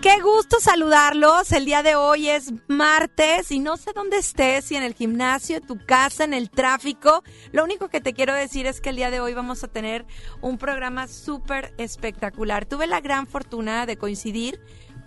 qué gusto saludarlos. El día de hoy es martes y no sé dónde estés, si en el gimnasio, en tu casa, en el tráfico. Lo único que te quiero decir es que el día de hoy vamos a tener un programa súper espectacular. Tuve la gran fortuna de coincidir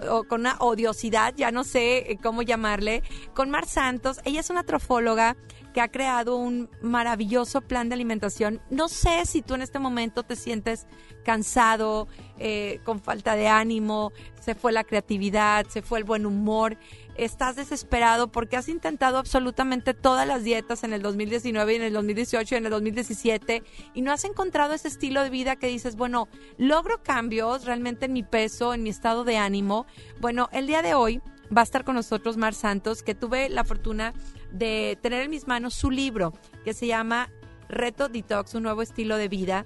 o con una odiosidad, ya no sé eh, cómo llamarle, con Mar Santos. Ella es una trofóloga que ha creado un maravilloso plan de alimentación. No sé si tú en este momento te sientes cansado, eh, con falta de ánimo, se fue la creatividad, se fue el buen humor, estás desesperado porque has intentado absolutamente todas las dietas en el 2019 y en el 2018 y en el 2017 y no has encontrado ese estilo de vida que dices, bueno, logro cambios realmente en mi peso, en mi estado de ánimo. Bueno, el día de hoy va a estar con nosotros Mar Santos, que tuve la fortuna de tener en mis manos su libro que se llama Reto Detox, un nuevo estilo de vida.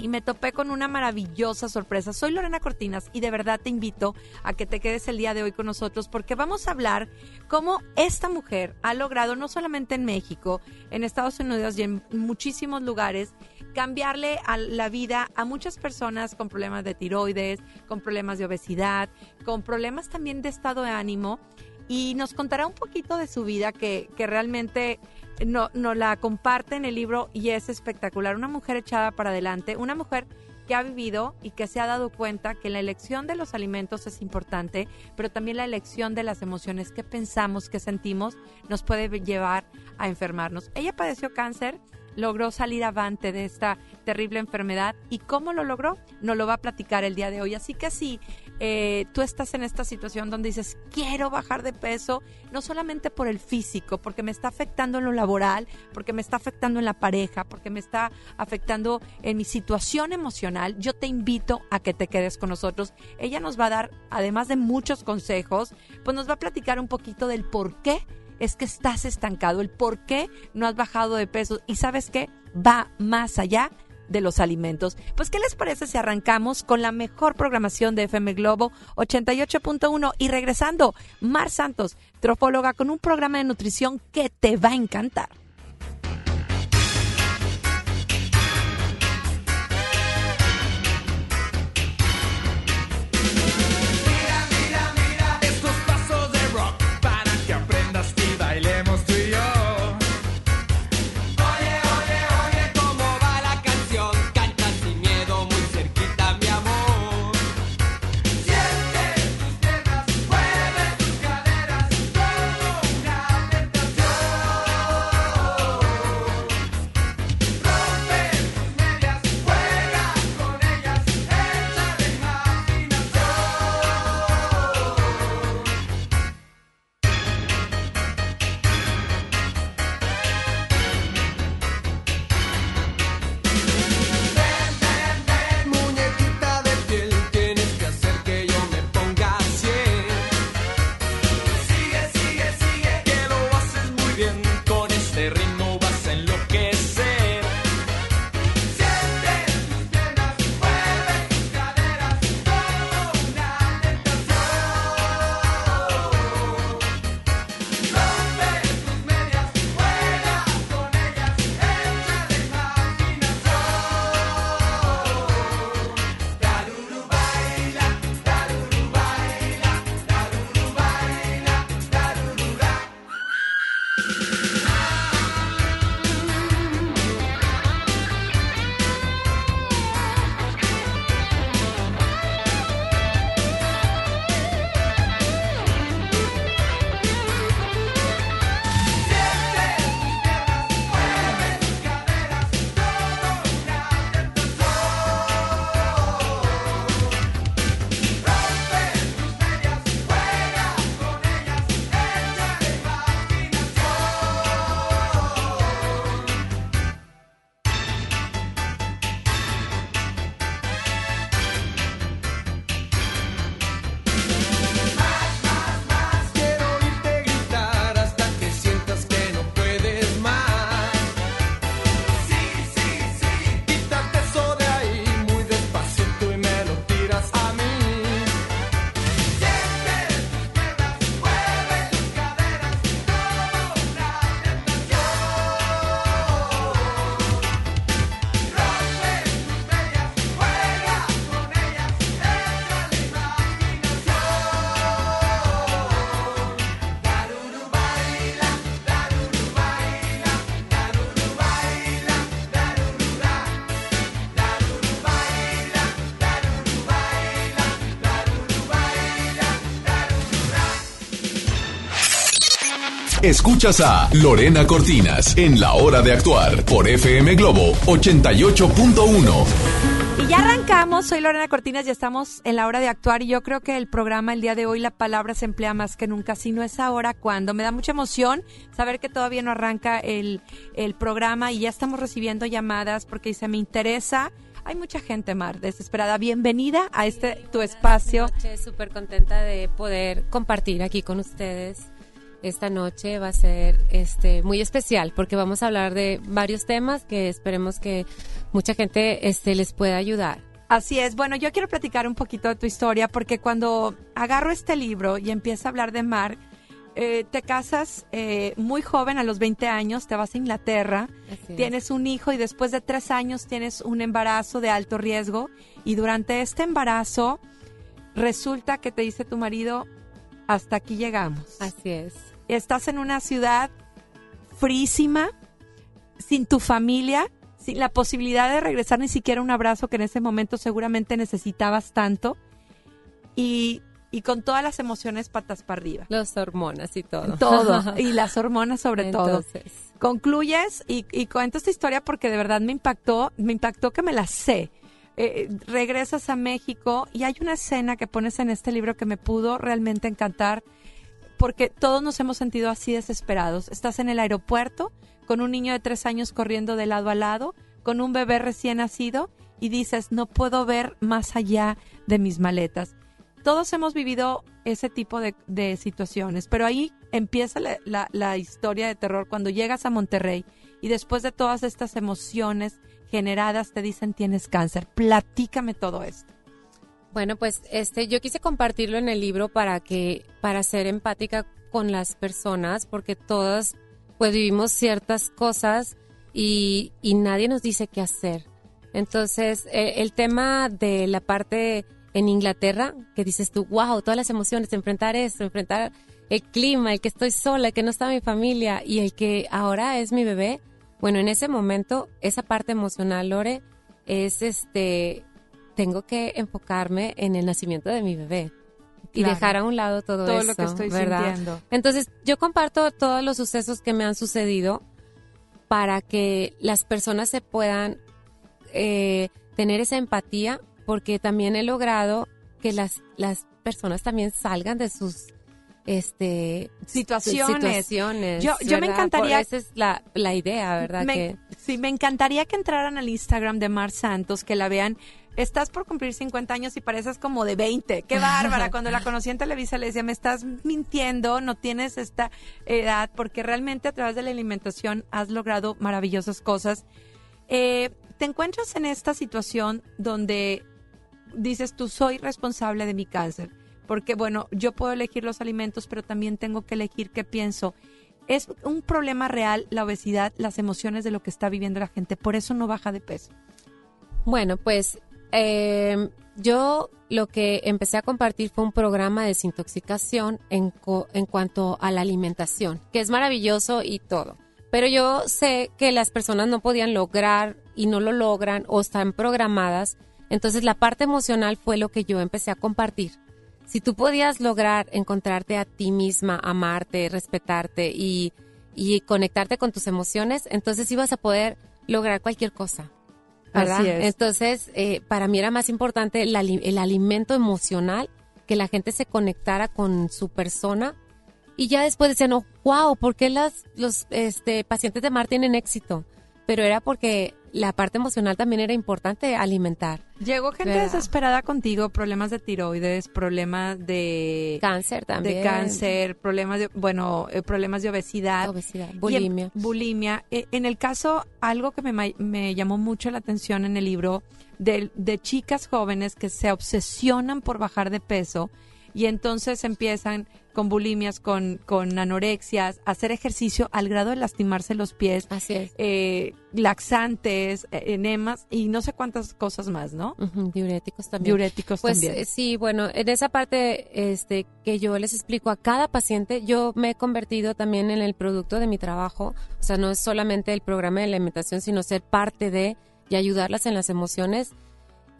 Y me topé con una maravillosa sorpresa. Soy Lorena Cortinas y de verdad te invito a que te quedes el día de hoy con nosotros porque vamos a hablar cómo esta mujer ha logrado, no solamente en México, en Estados Unidos y en muchísimos lugares, cambiarle a la vida a muchas personas con problemas de tiroides, con problemas de obesidad, con problemas también de estado de ánimo y nos contará un poquito de su vida que, que realmente no, nos la comparte en el libro y es espectacular. Una mujer echada para adelante, una mujer que ha vivido y que se ha dado cuenta que la elección de los alimentos es importante, pero también la elección de las emociones que pensamos, que sentimos, nos puede llevar a enfermarnos. Ella padeció cáncer, logró salir avante de esta terrible enfermedad y cómo lo logró, nos lo va a platicar el día de hoy. Así que si eh, tú estás en esta situación donde dices, quiero bajar de peso, no solamente por el físico, porque me está afectando en lo laboral, porque me está afectando en la pareja, porque me está afectando en mi situación emocional, yo te invito a que te quedes con nosotros. Ella nos va a dar, además de muchos consejos, pues nos va a platicar un poquito del por qué es que estás estancado, el por qué no has bajado de peso y sabes qué, va más allá de los alimentos. Pues, ¿qué les parece si arrancamos con la mejor programación de FM Globo 88.1 y regresando, Mar Santos, trofóloga, con un programa de nutrición que te va a encantar? Escuchas a Lorena Cortinas en La Hora de Actuar por FM Globo 88.1. Y ya arrancamos, soy Lorena Cortinas y estamos en la hora de actuar y yo creo que el programa el día de hoy la palabra se emplea más que nunca, si no es ahora, cuando. Me da mucha emoción saber que todavía no arranca el, el programa y ya estamos recibiendo llamadas porque dice, me interesa. Hay mucha gente, Mar, desesperada. Bienvenida a este tu espacio. Súper contenta de poder compartir aquí con ustedes. Esta noche va a ser este muy especial porque vamos a hablar de varios temas que esperemos que mucha gente este les pueda ayudar. Así es. Bueno, yo quiero platicar un poquito de tu historia porque cuando agarro este libro y empiezo a hablar de Mar, eh, te casas eh, muy joven, a los 20 años, te vas a Inglaterra, Así es. tienes un hijo y después de tres años tienes un embarazo de alto riesgo y durante este embarazo resulta que te dice tu marido, hasta aquí llegamos. Así es. Estás en una ciudad frísima, sin tu familia, sin la posibilidad de regresar ni siquiera un abrazo que en ese momento seguramente necesitabas tanto y, y con todas las emociones patas para arriba. Los hormonas y todo. Todo, y las hormonas sobre todo. Entonces, Concluyes y, y cuento esta historia porque de verdad me impactó, me impactó que me la sé. Eh, regresas a México y hay una escena que pones en este libro que me pudo realmente encantar porque todos nos hemos sentido así desesperados. Estás en el aeropuerto con un niño de tres años corriendo de lado a lado, con un bebé recién nacido y dices, no puedo ver más allá de mis maletas. Todos hemos vivido ese tipo de, situaciones, pero ahí empieza la- la historia de terror cuando llegas a Monterrey y después de todas estas emociones generadas te dicen tienes cáncer. Platícame todo esto. Bueno, pues este yo quise compartirlo en el libro para que para ser empática con las personas porque todas pues vivimos ciertas cosas y, y nadie nos dice qué hacer. Entonces, eh, el tema de la parte en Inglaterra, que dices tú, wow, todas las emociones, enfrentar esto, enfrentar el clima, el que estoy sola, el que no está mi familia y el que ahora es mi bebé. Bueno, en ese momento, esa parte emocional, Lore, es este, tengo que enfocarme en el nacimiento de mi bebé y Claro. dejar a un lado todo, Todo eso, lo que estoy ¿verdad? sintiendo. Entonces, yo comparto todos los sucesos que me han sucedido para que las personas se puedan eh, tener esa empatía, porque también he logrado que las, las personas también salgan de sus este Situaciones. situaciones, Yo- yo me encantaría- Por- esa es la, la idea, ¿verdad? Me- que Sí, me encantaría que entraran al Instagram de Mar Santos, que la vean. Estás por cumplir 50 años y pareces como de 20. ¡Qué bárbara! Cuando la conocí en Televisa le decía, me estás mintiendo, no tienes esta edad, porque realmente a través de la alimentación has logrado maravillosas cosas. Eh, te encuentras en esta situación donde dices tú soy responsable de mi cáncer, porque bueno, yo puedo elegir los alimentos, pero también tengo que elegir qué pienso. Es un problema real la obesidad, las emociones de lo que está viviendo la gente, por eso no baja de peso. Bueno, pues eh, yo lo que empecé a compartir fue un programa de desintoxicación en, en cuanto a la alimentación, que es maravilloso y todo. Pero yo sé que las personas no podían lograr y no lo logran o están programadas. Entonces la parte emocional fue lo que yo empecé a compartir. Si tú podías lograr encontrarte a ti misma, amarte, respetarte y, y conectarte con tus emociones, entonces ibas a poder lograr cualquier cosa. ¿Verdad? Así es. Entonces, eh, para mí era más importante el alimento emocional, que la gente se conectara con su persona. Y ya después decían, oh, wow, ¿por qué las, los este, pacientes de MAR tienen éxito? Pero era porque la parte emocional también era importante alimentar. Llegó gente ¿Verdad? desesperada contigo, problemas de tiroides, problemas de, Cáncer también. de cáncer, problemas de, bueno, eh, problemas de obesidad. Obesidad, Y en- bulimia. bulimia. Eh, En el caso, algo que me, me llamó mucho la atención en el libro, de, de chicas jóvenes que se obsesionan por bajar de peso y entonces empiezan con bulimias, con, con anorexias, hacer ejercicio al grado de lastimarse los pies, Así es. eh, laxantes, eh, enemas y no sé cuántas cosas más, ¿no? Diuréticos también. Diuréticos Pues también. eh, sí, bueno, en esa parte este, que yo les explico a cada paciente, yo me he convertido también en el producto de mi trabajo. O sea, no es solamente el programa de alimentación, sino ser parte de y ayudarlas en las emociones.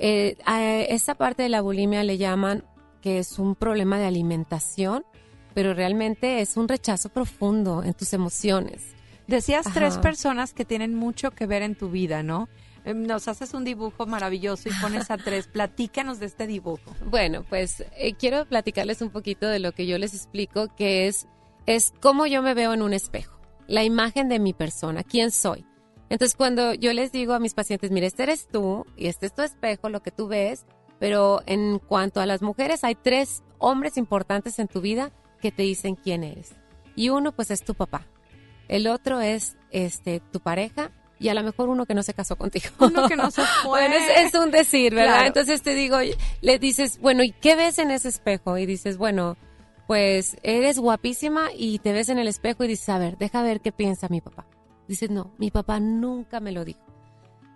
Eh, a esa parte de la bulimia le llaman que es un problema de alimentación pero realmente es un rechazo profundo en tus emociones. Decías Ajá. tres personas que tienen mucho que ver en tu vida, ¿no? Eh, Nos haces un dibujo maravilloso y pones a tres. Platícanos de este dibujo. Bueno, pues eh, quiero platicarles un poquito de lo que yo les explico, que es, es cómo yo me veo en un espejo, la imagen de mi persona, quién soy. Entonces, cuando yo les digo a mis pacientes, mira, este eres tú y este es tu espejo, lo que tú ves, pero en cuanto a las mujeres, hay tres hombres importantes en tu vida que te dicen quién eres. Y uno, pues, es tu papá. El otro es este tu pareja y a lo mejor uno que no se casó contigo. Uno que no se fue. Bueno, es, es un decir, ¿verdad? Claro. Entonces te digo, le dices, bueno, ¿y qué ves en ese espejo? Y dices, bueno, pues eres guapísima y te ves en el espejo y dices, a ver, deja ver qué piensa mi papá. Dices, no, mi papá nunca me lo dijo.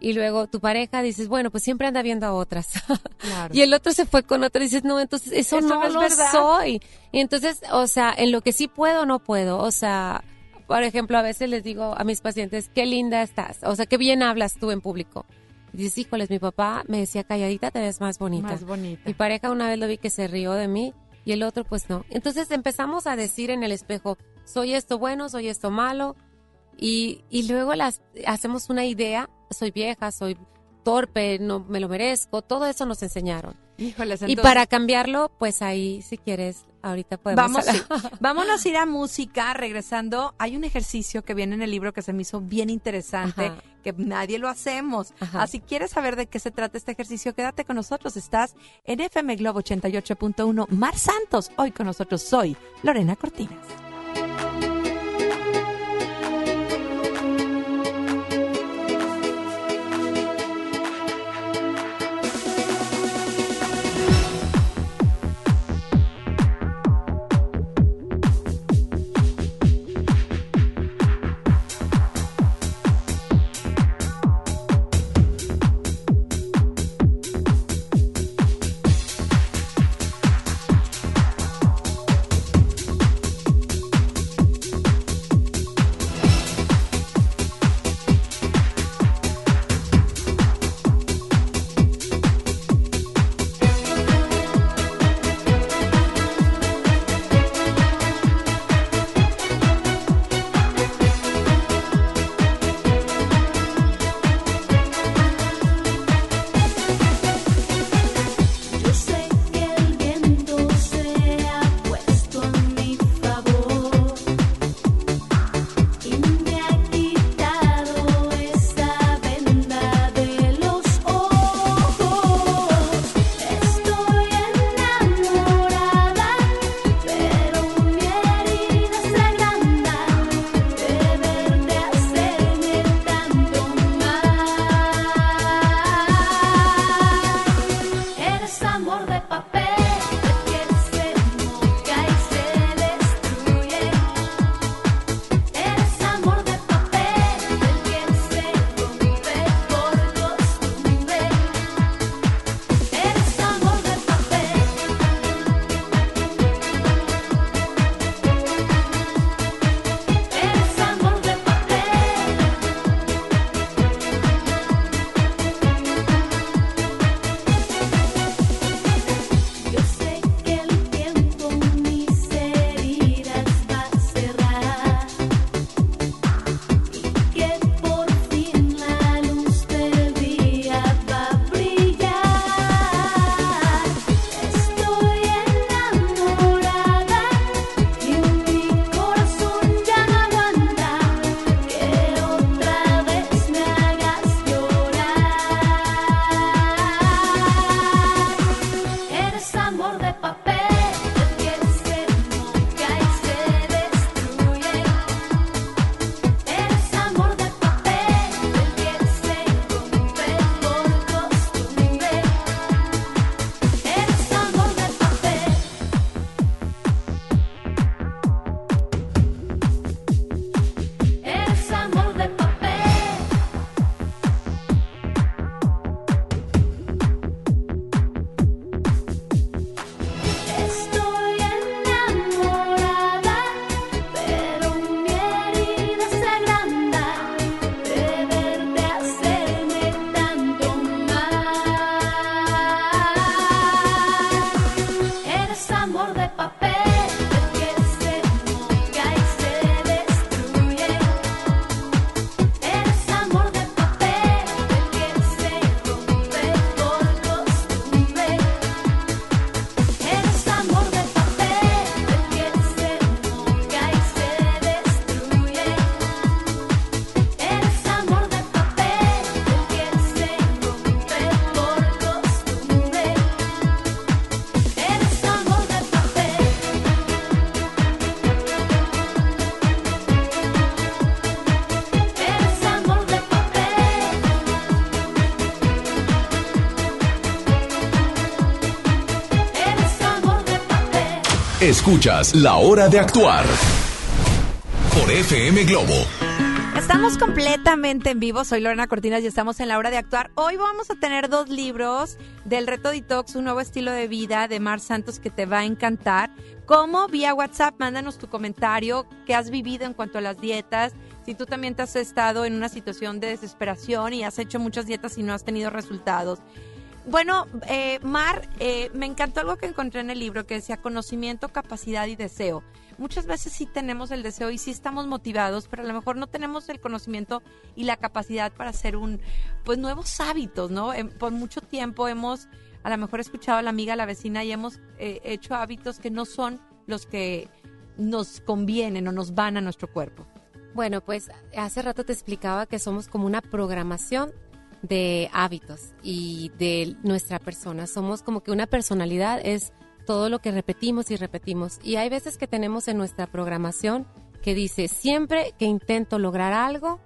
Y luego tu pareja dices, bueno, pues siempre anda viendo a otras. Claro. Y el otro se fue con otra y dices, no, entonces eso, Eso no, no es lo verdad. soy. Y entonces, o sea, en lo que sí puedo, no puedo. O sea, por ejemplo, a veces les digo a mis pacientes, qué linda estás. O sea, qué bien hablas tú en público. Y dices, híjoles, mi papá me decía, calladita te ves más bonita. Más bonita. Mi pareja una vez lo vi que se rió de mí y el otro pues no. Entonces empezamos a decir en el espejo, soy esto bueno, soy esto malo. Y, y luego las, hacemos una idea, soy vieja, soy torpe, no me lo merezco, todo eso nos enseñaron. Híjoles, y para cambiarlo, pues ahí, si quieres, ahorita podemos Vamos, sí. Vámonos a ir a música. Regresando, hay un ejercicio que viene en el libro que se me hizo bien interesante, Ajá. que nadie lo hacemos. Ajá. Así quieres saber de qué se trata este ejercicio, quédate con nosotros. Estás en FM Globo 88.1. Mar Santos, hoy con nosotros soy Lorena Cortinas. Escuchas La Hora de Actuar por FM Globo. Estamos completamente en vivo, soy Lorena Cortinas y estamos en la hora de actuar. Hoy vamos a tener dos libros del Reto Detox, un nuevo estilo de vida de Mar Santos que te va a encantar. Como vía WhatsApp, mándanos tu comentario, qué has vivido en cuanto a las dietas, si tú también te has estado en una situación de desesperación y has hecho muchas dietas y no has tenido resultados. Bueno, eh, Mar, eh, me encantó algo que encontré en el libro que decía conocimiento, capacidad y deseo. Muchas veces sí tenemos el deseo y sí estamos motivados, pero a lo mejor no tenemos el conocimiento y la capacidad para hacer un, pues nuevos hábitos, ¿no? Em, por mucho tiempo hemos, a lo mejor escuchado a la amiga, a la vecina y hemos eh, hecho hábitos que no son los que nos convienen o nos van a nuestro cuerpo. Bueno, pues hace rato te explicaba que somos como una programación de hábitos y de nuestra persona. Somos como que una personalidad es todo lo que repetimos y repetimos. Y hay veces que tenemos en nuestra programación que dice, siempre que intento lograr algo,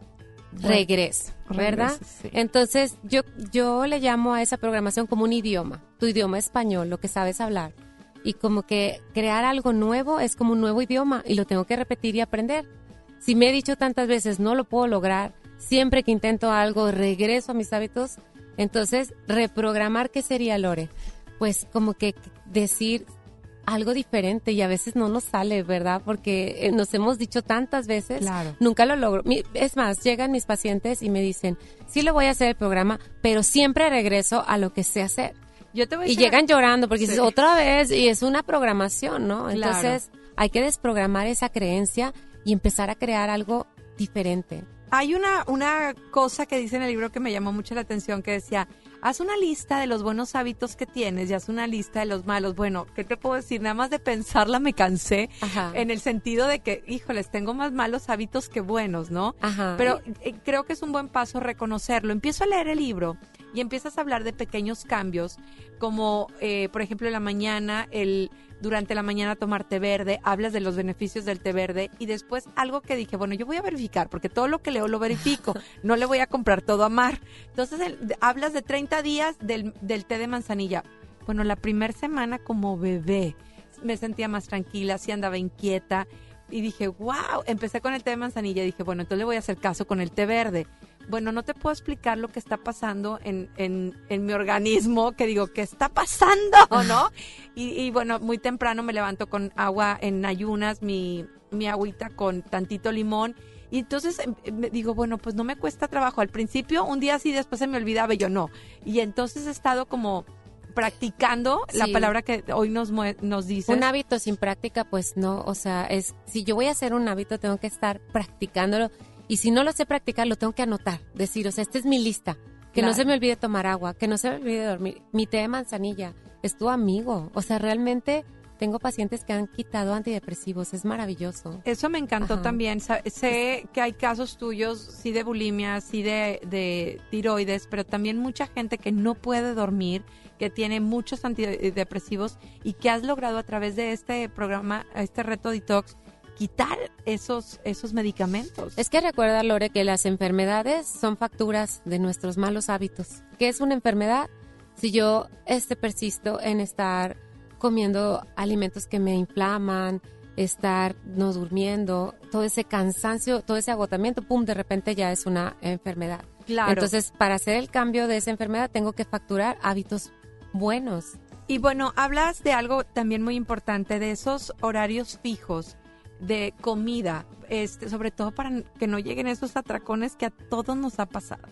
regreso, ¿verdad? Regreso, sí. Entonces yo, yo le llamo a esa programación como un idioma, tu idioma español, lo que sabes hablar. Y como que crear algo nuevo es como un nuevo idioma y lo tengo que repetir y aprender. Si me he dicho tantas veces no lo puedo lograr, siempre que intento algo regreso a mis hábitos, entonces reprogramar, ¿qué sería Lore? Pues como que decir algo diferente y a veces no nos sale, ¿verdad? Porque eh, nos hemos dicho tantas veces, Claro. nunca lo logro. Es más, llegan mis pacientes y me dicen, sí lo voy a hacer el programa, pero siempre regreso a lo que sé hacer. Yo te voy a Y decir- llegan llorando porque Sí. dices otra vez y es una programación, ¿no? Claro. Entonces hay que desprogramar esa creencia y empezar a crear algo diferente. Hay una, una cosa que dice en el libro que me llamó mucho la atención que decía, haz una lista de los buenos hábitos que tienes y haz una lista de los malos. Bueno, ¿qué te puedo decir? Nada más de pensarla me cansé Ajá. en el sentido de que, híjoles, tengo más malos hábitos que buenos, ¿no? Ajá. Pero eh, creo que es un buen paso reconocerlo. Empiezo a leer el libro y empiezas a hablar de pequeños cambios, como eh, por ejemplo en la mañana, el durante la mañana tomar té verde, hablas de los beneficios del té verde y después algo que dije, bueno, yo voy a verificar, porque todo lo que leo lo verifico, no le voy a comprar todo a Mar. Entonces hablas de 30 días del, del té de manzanilla. Bueno, la primera semana como bebé me sentía más tranquila, sí andaba inquieta y dije, wow, empecé con el té de manzanilla dije, bueno, entonces le voy a hacer caso con el té verde. Bueno, no te puedo explicar lo que está pasando en, en, en mi organismo, que digo, ¿qué está pasando? ¿No? Y, bueno, muy temprano me levanto con agua en ayunas, mi, mi agüita con tantito limón. Y entonces em, me digo, bueno, pues no me cuesta trabajo. Al principio, un día sí, después se me olvidaba y yo no. Y entonces he estado como practicando la palabra que hoy nos, nos dice. un hábito sin práctica, pues no, o sea, es si yo voy a hacer un hábito tengo que estar practicándolo y si no lo sé practicar lo tengo que anotar, decir, o sea, esta es mi lista, que no se me olvide tomar agua, que no se me olvide dormir, mi té de manzanilla es tu amigo, o sea, realmente tengo pacientes que han quitado antidepresivos, es maravilloso. Eso me encantó Ajá. también. Sé que hay casos tuyos, sí de bulimia, sí de, de tiroides, pero también mucha gente que no puede dormir, que tiene muchos antidepresivos y que has logrado a través de este programa, este reto detox, quitar esos, esos medicamentos. Es que recuerda, Lore, que las enfermedades son facturas de nuestros malos hábitos. ¿Qué es una enfermedad? Si yo este, persisto en estar comiendo alimentos que me inflaman, estar no durmiendo, todo ese cansancio, todo ese agotamiento, pum, de repente ya es una enfermedad. claro. Entonces, para hacer el cambio de esa enfermedad, tengo que facturar hábitos buenos. Y bueno, hablas de algo también muy importante, de esos horarios fijos de comida, este, sobre todo para que no lleguen esos atracones que a todos nos ha pasado.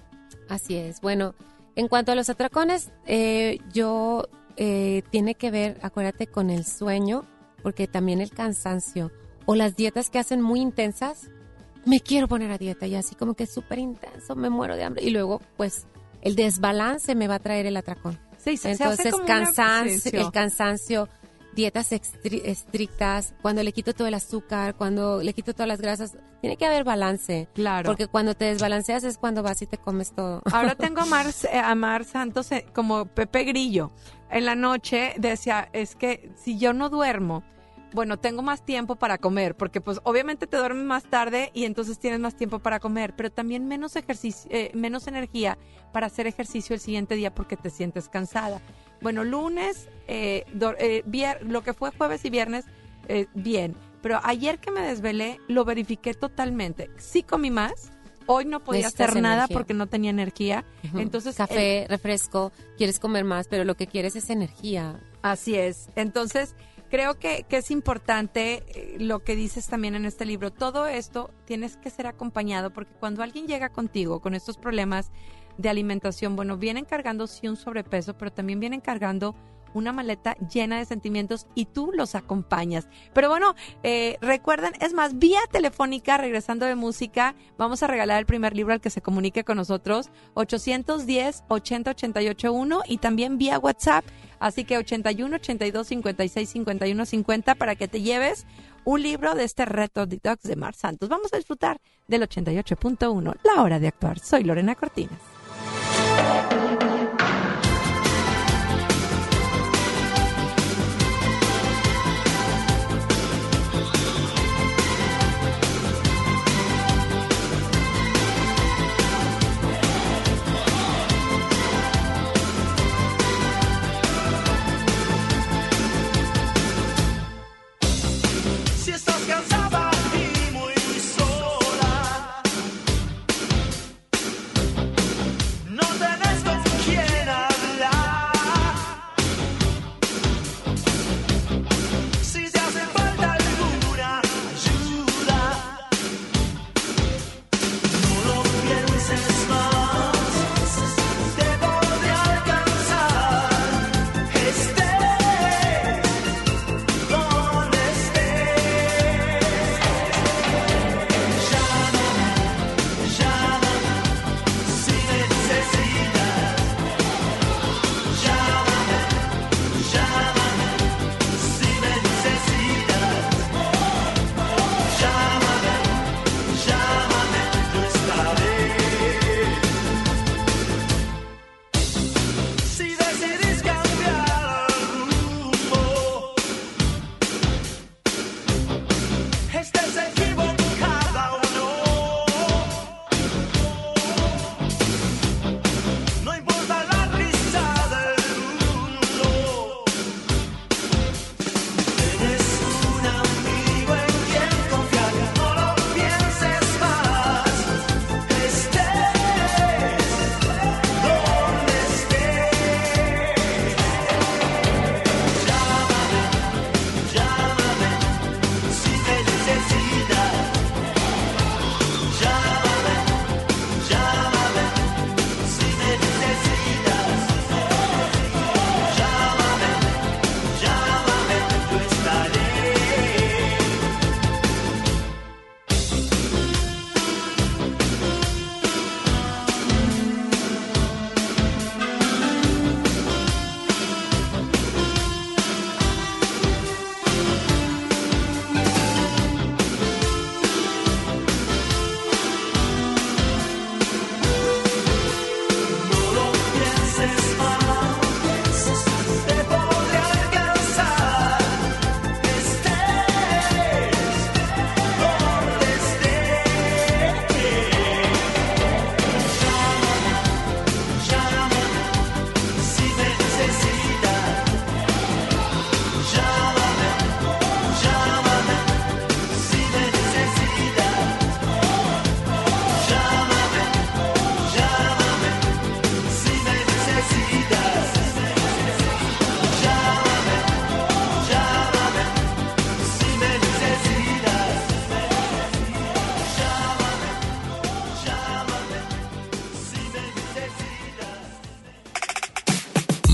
Así es. Bueno, en cuanto a los atracones, eh, yo eh, tiene que ver, acuérdate, con el sueño, porque también el cansancio o las dietas que hacen muy intensas, me quiero poner a dieta y así como que es súper intenso, me muero de hambre y luego pues el desbalance me va a traer el atracón. Sí, se- se hace Entonces, como cansancio, el cansancio, dietas estrictas, cuando le quito todo el azúcar, cuando le quito todas las grasas, tiene que haber balance. Claro. Porque cuando te desbalanceas es cuando vas y te comes todo. Ahora tengo a Mar, eh, a Mar Santos como Pepe Grillo. En la noche decía, es que si yo no duermo, bueno, tengo más tiempo para comer, porque pues obviamente te duermes más tarde y entonces tienes más tiempo para comer, pero también menos ejercicio, eh, menos energía para hacer ejercicio el siguiente día porque te sientes cansada. Bueno, lunes, eh, eh, vier- lo que fue jueves y viernes, eh, bien. Pero ayer que me desvelé, lo verifiqué totalmente. Sí comí más. Hoy no podía Necesitas hacer nada energía. porque no tenía energía. Entonces, Café, refresco, quieres comer más, pero lo que quieres es energía. Así es. Entonces, creo que, que es importante eh, lo que dices también en este libro. Todo esto tienes que ser acompañado porque cuando alguien llega contigo con estos problemas de alimentación, bueno, vienen cargando sí un sobrepeso, pero también vienen cargando una maleta llena de sentimientos y tú los acompañas. Pero bueno, eh, recuerden, es más, vía telefónica, regresando de música, vamos a regalar el primer libro al que se comunique con nosotros, 810-80-881 y también vía WhatsApp, así que 81 82 56 51 50 para que te lleves un libro de este reto detox de Mar Santos. Vamos a disfrutar del 88.1, la hora de actuar. Soy Lorena Cortines.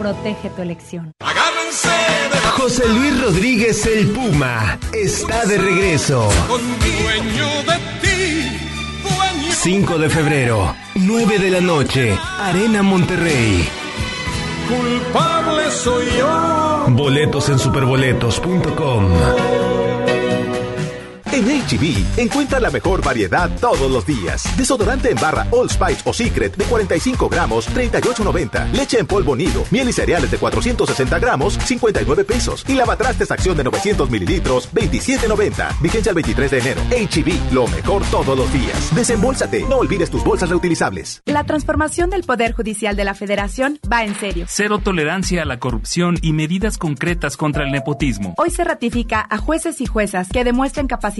protege tu elección. José Luis Rodríguez el Puma está de regreso. 5 de febrero, 9 de la noche, Arena Monterrey. Culpable soy yo. Boletos en superboletos.com. En HB, encuentra la mejor variedad todos los días. Desodorante en barra All Spice o Secret de 45 gramos, 38.90. Leche en polvo nido, miel y cereales de 460 gramos, 59 pesos. Y lavatrastes acción de 900 mililitros, 27.90. Vigencia el 23 de enero. HB, lo mejor todos los días. Desembolsate, no olvides tus bolsas reutilizables. La transformación del Poder Judicial de la Federación va en serio. Cero tolerancia a la corrupción y medidas concretas contra el nepotismo. Hoy se ratifica a jueces y juezas que demuestren capacidad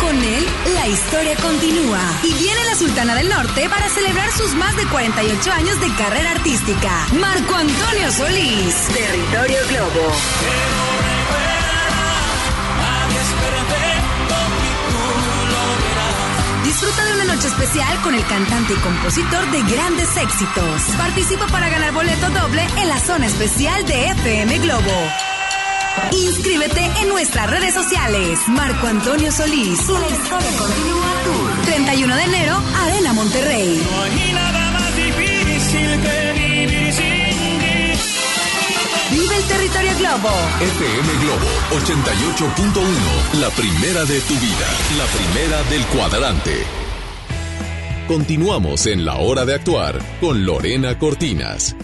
Con él, la historia continúa. Y viene la Sultana del Norte para celebrar sus más de 48 años de carrera artística. Marco Antonio Solís. Territorio Globo. Disfruta de una noche especial con el cantante y compositor de grandes éxitos. Participa para ganar boleto doble en la zona especial de FM Globo. Inscríbete en nuestras redes sociales. Marco Antonio Solís. La historia continúa Tour. 31 de enero, Arena Monterrey. Vive el territorio Globo. FM Globo 88.1. La primera de tu vida. La primera del cuadrante. Continuamos en la hora de actuar con Lorena Cortinas.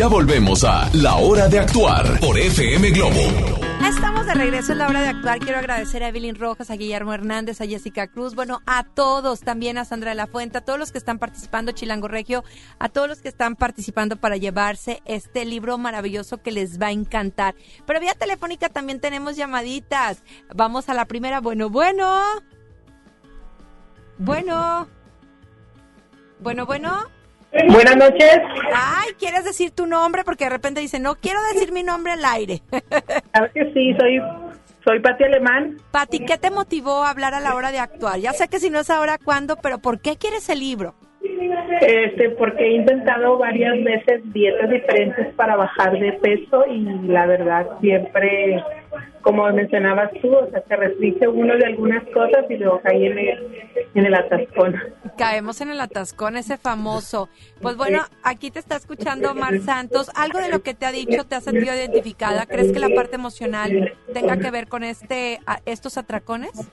Ya volvemos a La Hora de Actuar por FM Globo. Estamos de regreso en la hora de actuar. Quiero agradecer a Evelyn Rojas, a Guillermo Hernández, a Jessica Cruz, bueno, a todos, también a Sandra de la Fuente, a todos los que están participando, Chilango Regio, a todos los que están participando para llevarse este libro maravilloso que les va a encantar. Pero vía telefónica también tenemos llamaditas. Vamos a la primera. Bueno, bueno. Bueno. Bueno, bueno. Buenas noches. Ay, ¿quieres decir tu nombre? Porque de repente dice, no quiero decir mi nombre al aire. Claro que sí, soy, soy Pati Alemán. Pati, ¿qué te motivó a hablar a la hora de actuar? Ya sé que si no es ahora, ¿cuándo? Pero ¿por qué quieres el libro? Este, porque he intentado varias veces dietas diferentes para bajar de peso y la verdad siempre, como mencionabas tú, o sea, se restringe uno de algunas cosas y luego cae en el, en el atascón. Caemos en el atascón, ese famoso. Pues bueno, aquí te está escuchando Mar Santos. ¿Algo de lo que te ha dicho te has sentido identificada? ¿Crees que la parte emocional tenga que ver con este estos atracones?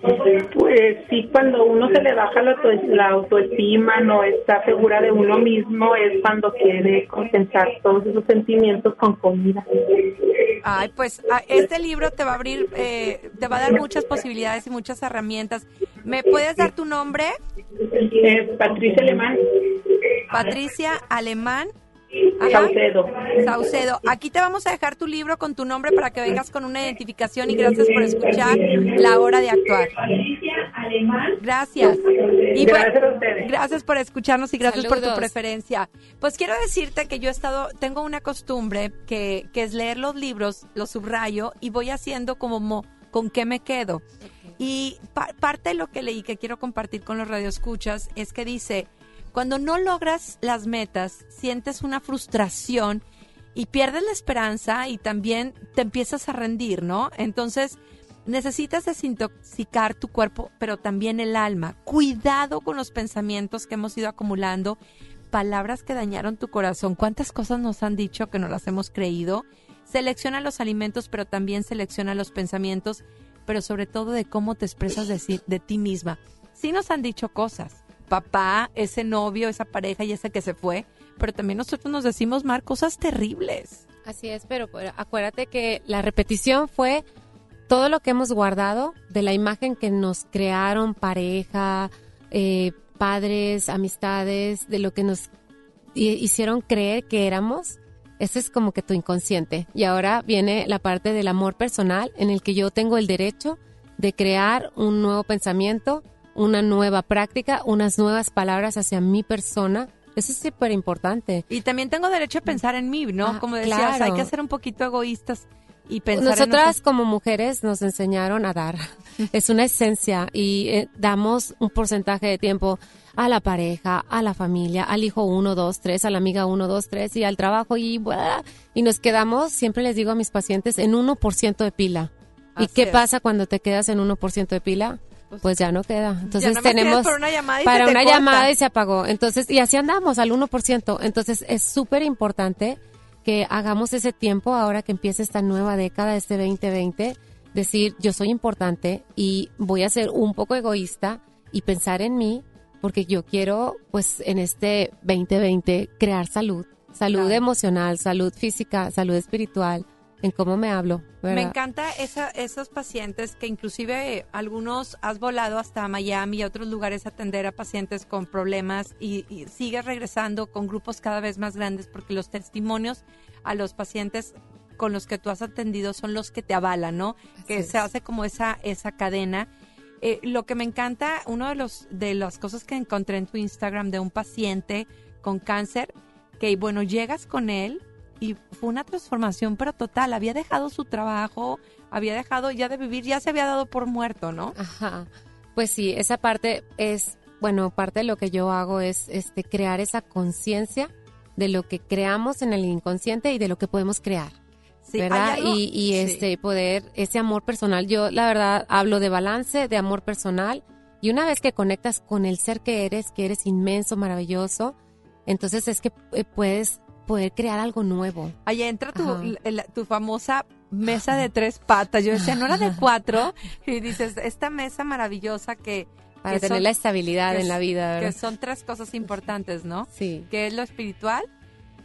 Pues sí, cuando uno se le baja la, auto- la autoestima, no está segura de uno mismo, es cuando quiere compensar todos esos sentimientos con comida. Ay, pues a- este libro te va a abrir, eh, te va a dar muchas posibilidades y muchas herramientas. ¿Me puedes dar tu nombre? Es Patricia Alemán. Patricia Alemán. Saucedo. Saucedo. Aquí te vamos a dejar tu libro con tu nombre para que vengas con una identificación y gracias por escuchar La Hora de Actuar. Gracias. Y Gracias bueno, a ustedes. gracias por escucharnos y gracias por tu preferencia. Pues quiero decirte que yo he estado, tengo una costumbre que, que es leer los libros, los subrayo y voy haciendo como mo- con qué me quedo. Y pa- parte de lo que leí que quiero compartir con los radioescuchas es que dice, cuando no logras las metas, sientes una frustración y pierdes la esperanza y también te empiezas a rendir, ¿no? Entonces, necesitas desintoxicar tu cuerpo, pero también el alma. Cuidado con los pensamientos que hemos ido acumulando, palabras que dañaron tu corazón. ¿Cuántas cosas nos han dicho que no las hemos creído? Selecciona los alimentos, pero también selecciona los pensamientos, pero sobre todo de cómo te expresas de, de ti misma. Sí nos han dicho cosas, papá, ese novio, esa pareja y ese que se fue, pero también nosotros nos decimos, Mar, cosas terribles. Así es, pero, acuérdate que la repetición fue todo lo que hemos guardado de la imagen que nos crearon pareja, eh, padres, amistades, de lo que nos hi- hicieron creer que éramos. Ese es como que tu inconsciente. Y ahora viene la parte del amor personal en el que yo tengo el derecho de crear un nuevo pensamiento, una nueva práctica, unas nuevas palabras hacia mi persona. Eso es súper importante. Y también tengo derecho a pensar en mí, ¿no? Ah, Como decías, claro. hay que ser un poquito egoístas y pensar en Nosotras nosotros. como mujeres nos enseñaron a dar. Es una esencia y eh, damos un porcentaje de tiempo a la pareja, a la familia, al hijo uno, dos, tres, a la amiga uno, dos, tres y al trabajo y bla, y nos quedamos, siempre les digo a mis pacientes, en 1% de pila. ¿Y qué es. pasa cuando te quedas en 1% de pila? Pues ya no queda. Entonces tenemos por una llamada y para se una llamada y se apagó. Entonces, y así andamos al 1%. Entonces, es súper importante que hagamos ese tiempo ahora que empieza esta nueva década, este 2020, decir, yo soy importante y voy a ser un poco egoísta y pensar en mí porque yo quiero, pues, en este 2020 crear salud, salud Claro. emocional, salud física, salud espiritual, en cómo me hablo. Me encanta esa, esos pacientes que inclusive eh, algunos has volado hasta Miami y otros lugares a atender a pacientes con problemas y, y sigues regresando con grupos cada vez más grandes porque los testimonios a los pacientes con los que tú has atendido son los que te avalan, ¿no? que es. se hace como esa, esa cadena. Eh, lo que me encanta, uno de los de las cosas que encontré en tu Instagram de un paciente con cáncer, que bueno, llegas con él y fue una transformación, pero total, había dejado su trabajo, había dejado ya de vivir, ya se había dado por muerto, ¿no? Ajá. Pues sí, esa parte es, bueno, parte de lo que yo hago es este crear esa conciencia de lo que creamos en el inconsciente y de lo que podemos crear. Sí, ¿verdad? y sí. este poder, ese amor personal. Yo, la verdad, hablo de balance, de amor personal. Y una vez que conectas con el ser que eres, que eres inmenso, maravilloso, entonces es que eh, puedes poder crear algo nuevo. Ahí entra tu, la- tu famosa mesa de tres patas. Yo decía, no era de cuatro. Y dices, esta mesa maravillosa que... Para que tener son- la estabilidad en la vida, Que son tres cosas importantes, ¿no? Sí. Que es lo espiritual,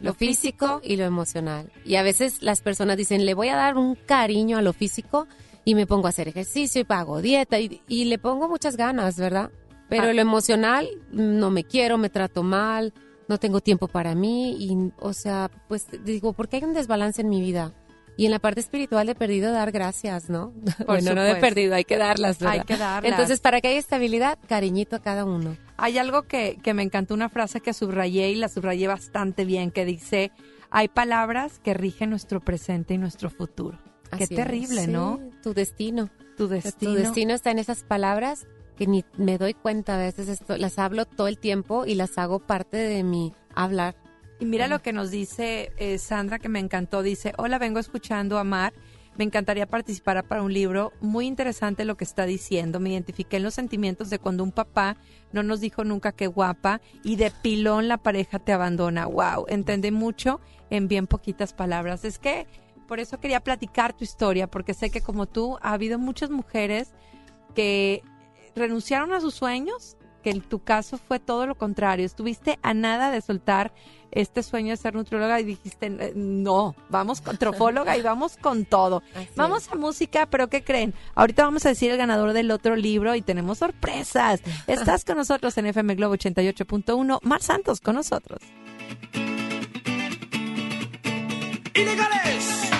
Lo físico y lo emocional. Y a veces las personas dicen, le voy a dar un cariño a lo físico y me pongo a hacer ejercicio y pago dieta y, y le pongo muchas ganas, ¿verdad? Pero Ah. lo emocional, no me quiero, me trato mal, no tengo tiempo para mí y, o sea, pues digo, ¿por qué hay un desbalance en mi vida? Y en la parte espiritual de perdido dar gracias, ¿no? bueno, no de perdido, hay que darlas, ¿verdad? Hay que darlas. Entonces, para que haya estabilidad, cariñito a cada uno. Hay algo que, que me encantó, una frase que subrayé y la subrayé bastante bien, que dice, hay palabras que rigen nuestro presente y nuestro futuro. Qué es. terrible, Sí, ¿no? Tu destino. Tu destino. Tu destino está en esas palabras que ni me doy cuenta a veces esto, las hablo todo el tiempo y las hago parte de mi hablar. Y mira lo que nos dice eh, Sandra, que me encantó. Dice, hola, vengo escuchando a Mar. Me encantaría participar para un libro. Muy interesante lo que está diciendo. Me identifiqué en los sentimientos de cuando un papá no nos dijo nunca qué guapa y de pilón la pareja te abandona. Wow, entendí mucho en bien poquitas palabras. Es que por eso quería platicar tu historia, porque sé que como tú ha habido muchas mujeres que renunciaron a sus sueños, que en tu caso fue todo lo contrario. Estuviste a nada de soltar este sueño de ser nutrióloga y dijiste, "Eh, no, vamos con trofóloga y vamos con todo. Vamos a música, pero ¿qué creen? Ahorita vamos a decir el ganador del otro libro y tenemos sorpresas. Estás con nosotros en FM Globo 88.1. Mar Santos con nosotros. ¡Ilegales!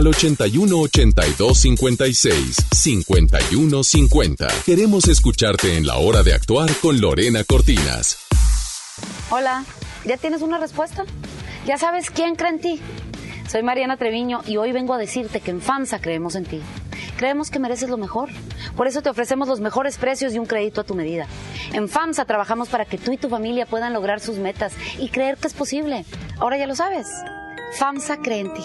Al 81 82 56 51 50. Queremos escucharte en la hora de actuar con Lorena Cortinas. Hola, ¿ya tienes una respuesta? ¿Ya sabes quién cree en ti? Soy Mariana Treviño y hoy vengo a decirte que en FAMSA creemos en ti. Creemos que mereces lo mejor. Por eso te ofrecemos los mejores precios y un crédito a tu medida. En FAMSA trabajamos para que tú y tu familia puedan lograr sus metas y creer que es posible. Ahora ya lo sabes. FAMSA cree en ti.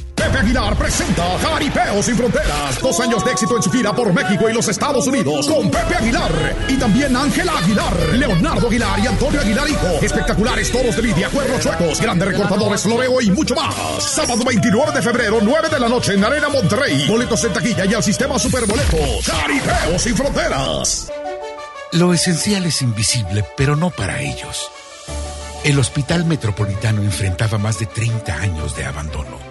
Pepe Aguilar presenta Jaripeo sin Fronteras. Dos años de éxito en su gira por México y los Estados Unidos con Pepe Aguilar. Y también Ángela Aguilar, Leonardo Aguilar y Antonio Aguilar Hijo. Espectaculares toros de lidia, cuernos chuecos, grandes recortadores, floreo y mucho más. Sábado 29 de febrero, 9 de la noche en Arena Monterrey. Boletos en taquilla y al sistema Superboletos. Jaripeo sin Fronteras. Lo esencial es invisible, pero no para ellos. El Hospital Metropolitano enfrentaba más de 30 años de abandono.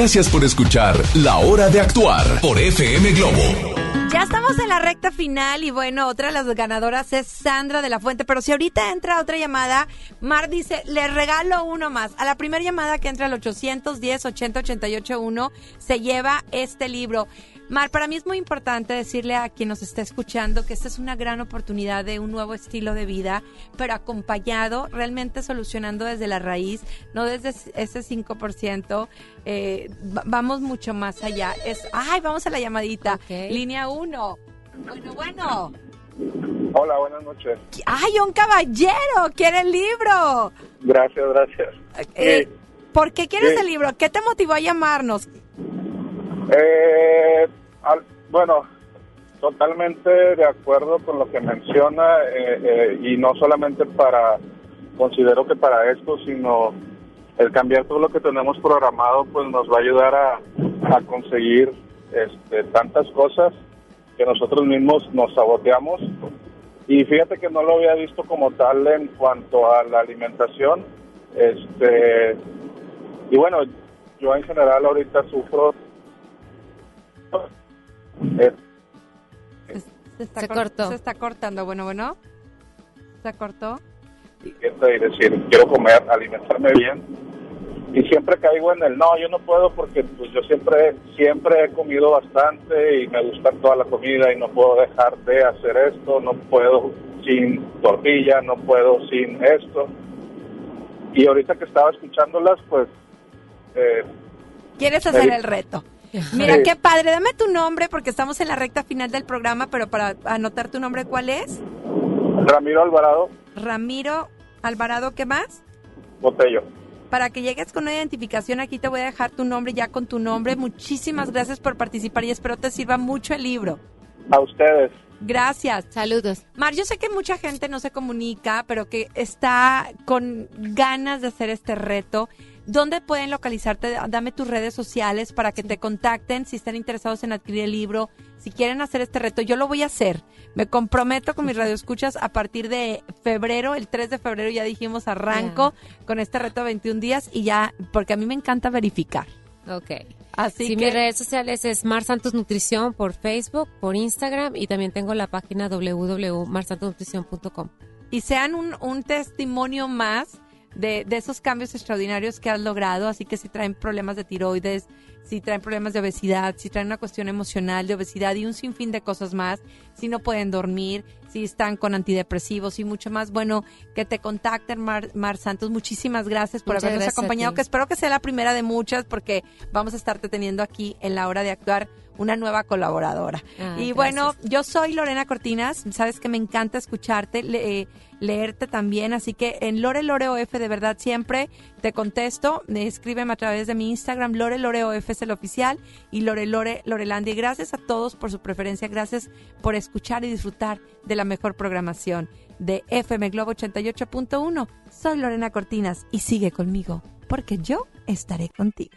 Gracias por escuchar La Hora de Actuar por FM Globo. Ya estamos en la recta final y bueno, otra de las ganadoras es Sandra de la Fuente, pero si ahorita entra otra llamada, Mar dice, le regalo uno más. A la primera llamada que entra al 810 80 88 1 se lleva este libro. Mar, para mí es muy importante decirle a quien nos está escuchando que esta es una gran oportunidad de un nuevo estilo de vida, pero acompañado, realmente solucionando desde la raíz, no desde ese 5%. eh, va- vamos mucho más allá. Es, ay, vamos a la llamadita. Línea 1. Bueno, bueno. Hola, buenas noches. ¡Ay, un caballero! ¡Quiere el libro! Gracias, gracias. Eh, ¿Por qué quieres sí. el libro? ¿Qué te motivó a llamarnos? Eh, bueno, totalmente de acuerdo con lo que menciona eh, eh, y no solamente para, considero que para esto, sino el cambiar todo lo que tenemos programado, pues nos va a ayudar a, a conseguir este, tantas cosas que nosotros mismos nos saboteamos. Y fíjate que no lo había visto como tal en cuanto a la alimentación. Este, y bueno, yo en general ahorita sufro eh, Se, está Se cor- cortó. Se está cortando. Bueno, bueno. Se cortó. decir, quiero comer, alimentarme bien. Y siempre caigo en el, no, yo no puedo porque pues yo siempre siempre he comido bastante y me gusta toda la comida y no puedo dejar de hacer esto, no puedo sin tortilla, no puedo sin esto. Y ahorita que estaba escuchándolas, pues... eh, ¿Quieres hacer el reto? Mira, Sí. qué padre. Dame tu nombre porque estamos en la recta final del programa, pero para anotar tu nombre, ¿cuál es? Ramiro Alvarado Ramiro Alvarado, ¿qué más? Botello. Para que llegues con una identificación, aquí te voy a dejar tu nombre ya con tu nombre. Muchísimas gracias por participar y espero te sirva mucho el libro. A ustedes. Gracias. Saludos. Mar, yo sé que mucha gente no se comunica, pero que está con ganas de hacer este reto. ¿Dónde pueden localizarte? Dame tus redes sociales para que te contacten si están interesados en adquirir el libro, si quieren hacer este reto. Yo lo voy a hacer. Me comprometo con mis radioescuchas a partir de febrero, el 3 de febrero ya dijimos arranco con este reto de 21 días y ya, porque a mí me encanta verificar. Ok. Así sí, que- mis redes sociales es Mar Santos Nutrición por Facebook, por Instagram y también tengo la página www.marsantosnutrición.com. y sean un, un testimonio más de, de esos cambios extraordinarios que has logrado. Así que si traen problemas de tiroides, si traen problemas de obesidad, si traen una cuestión emocional de obesidad y un sinfín de cosas más, si no pueden dormir, si están con antidepresivos y mucho más, bueno, que te contacten, Mar, Mar Santos. Muchísimas gracias por Muchas habernos gracias acompañado, que espero que sea la primera de muchas porque vamos a estarte teniendo aquí en la hora de actuar una nueva colaboradora. Ah, y gracias. bueno, yo soy Lorena Cortinas, sabes que me encanta escucharte, le- eh, leerte también, así que en Lore Lore de verdad siempre te contesto, escríbeme a través de mi Instagram, Lore Lore es el oficial y Lore Lore Lorelandia. Y gracias a todos por su preferencia, gracias por escuchar y disfrutar de la mejor programación de FM Globo 88.1. Soy Lorena Cortinas y sigue conmigo, porque yo estaré contigo.